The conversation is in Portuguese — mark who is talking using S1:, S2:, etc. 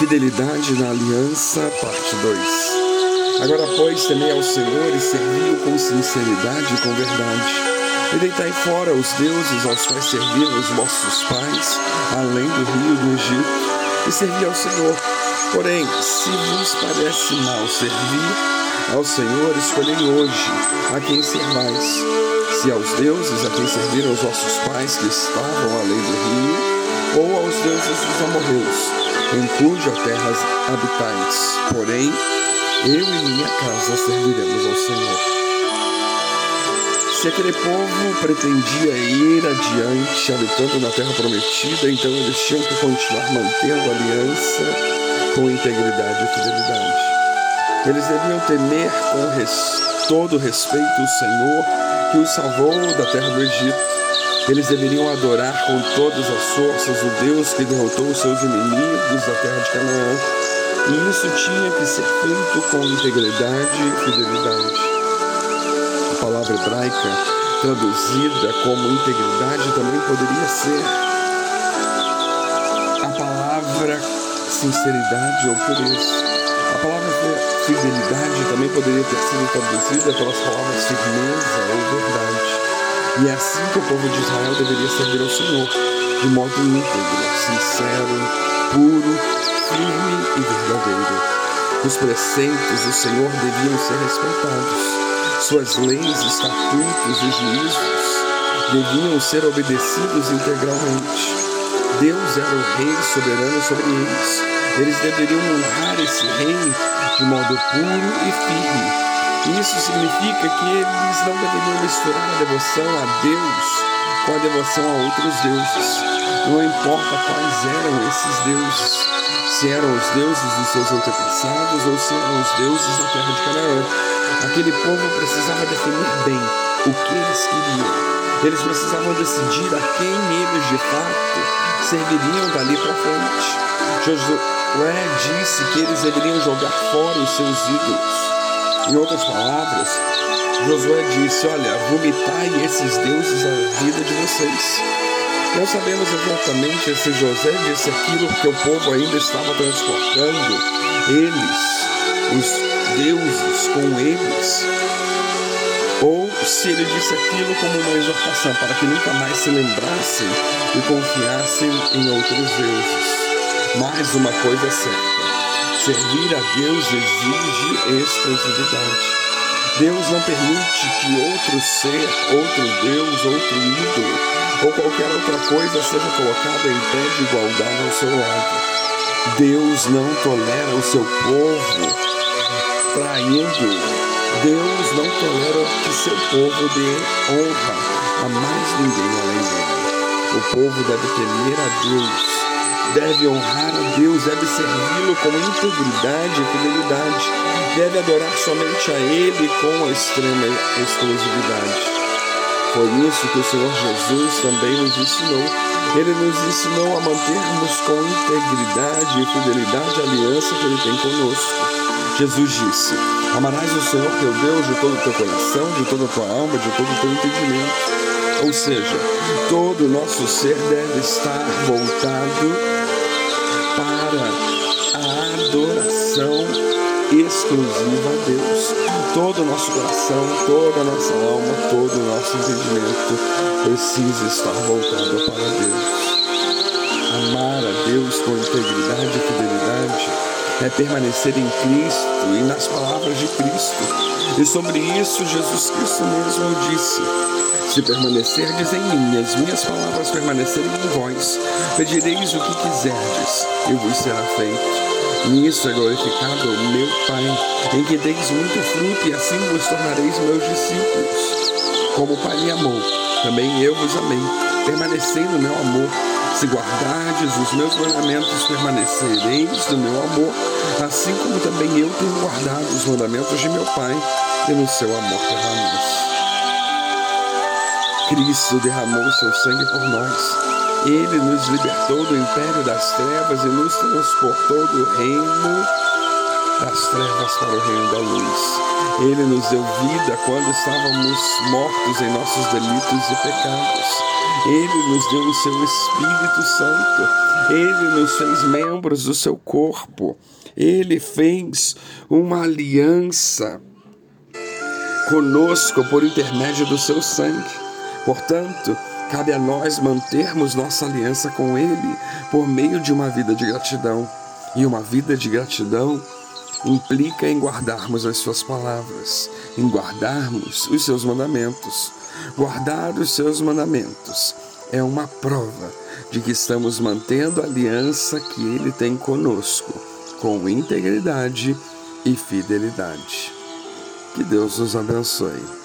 S1: Fidelidade na Aliança, parte 2. Agora, pois, temei ao Senhor e servi-o com sinceridade e com verdade. E deitai fora os deuses aos quais serviram os vossos pais, além do rio do Egito, e servi ao Senhor. Porém, se vos parece mal servir ao Senhor, escolhei hoje a quem servais. Se aos deuses a quem serviram os vossos pais que estavam além do rio, ou aos deuses dos amorreus, em cuja terra habitais. Porém, eu e minha casa serviremos ao Senhor. Se aquele povo pretendia ir adiante, habitando na terra prometida, então eles tinham que continuar mantendo aliança com integridade e fidelidade. Eles deviam temer com res... todo respeito o Senhor que os salvou da terra do Egito eles deveriam adorar com todas as forças o Deus que derrotou os seus inimigos da terra de Canaã. E isso tinha que ser feito com integridade e fidelidade. A palavra hebraica traduzida como integridade também poderia ser a palavra sinceridade ou pureza. A palavra fidelidade também poderia ter sido traduzida pelas palavras firmeza ou verdade. E é assim que o povo de Israel deveria servir ao Senhor, de modo íntegro, sincero, puro, firme e verdadeiro. Os preceitos do Senhor deviam ser respeitados. Suas leis, estatutos e juízos deviam ser obedecidos integralmente. Deus era o rei soberano sobre eles. Eles deveriam honrar esse rei de modo puro e firme isso significa que eles não deveriam misturar a devoção a Deus com a devoção a outros deuses. Não importa quais eram esses deuses, se eram os deuses dos seus antepassados ou se eram os deuses da terra de Canaã. Aquele povo precisava definir bem o que eles queriam. Eles precisavam decidir a quem eles de fato serviriam dali para frente. Josué disse que eles deveriam jogar fora os seus ídolos. Em outras palavras, Josué disse: Olha, vomitai esses deuses à vida de vocês. Não sabemos exatamente se José disse aquilo porque o povo ainda estava transportando eles, os deuses, com eles, ou se ele disse aquilo como uma exortação para que nunca mais se lembrassem e confiassem em outros deuses. Mas uma coisa é certa Servir a Deus exige exclusividade. Deus não permite que outro ser, outro Deus, outro ídolo ou qualquer outra coisa seja colocada em pé de igualdade ao seu lado. Deus não tolera o seu povo traindo. Deus não tolera que seu povo dê honra a mais ninguém além dele. O povo deve temer a Deus deve honrar a Deus, deve servi-lo com integridade e fidelidade, deve adorar somente a Ele com extrema exclusividade. Foi isso que o Senhor Jesus também nos ensinou. Ele nos ensinou a mantermos com integridade e fidelidade a aliança que Ele tem conosco. Jesus disse: Amarás o Senhor teu Deus de todo o teu coração, de toda a tua alma, de todo o teu entendimento. Ou seja, todo o nosso ser deve estar voltado para a adoração exclusiva a Deus. Todo o nosso coração, toda a nossa alma, todo o nosso entendimento precisa estar voltado para Deus. Amar a Deus com integridade e fidelidade é permanecer em Cristo e nas palavras de Cristo. E sobre isso Jesus Cristo mesmo disse: se permanecerdes em mim, as minhas palavras permanecerem em vós, pedireis o que quiserdes, e vos será feito. Nisso é glorificado o meu Pai, em que deis muito fruto, e assim vos tornareis meus discípulos. Como o Pai me amou, também eu vos amei. Permanecei no meu amor. Se guardardes os meus mandamentos, permanecereis no meu amor, assim como também eu tenho guardado os mandamentos de meu Pai, no seu amor permaneço. Cristo derramou seu sangue por nós. Ele nos libertou do império das trevas e nos transportou do reino das trevas para o reino da luz. Ele nos deu vida quando estávamos mortos em nossos delitos e pecados. Ele nos deu o seu Espírito Santo, ele nos fez membros do seu corpo, ele fez uma aliança conosco por intermédio do seu sangue. Portanto, cabe a nós mantermos nossa aliança com Ele por meio de uma vida de gratidão. E uma vida de gratidão implica em guardarmos as Suas palavras, em guardarmos os Seus mandamentos. Guardar os Seus mandamentos é uma prova de que estamos mantendo a aliança que Ele tem conosco, com integridade e fidelidade. Que Deus nos abençoe.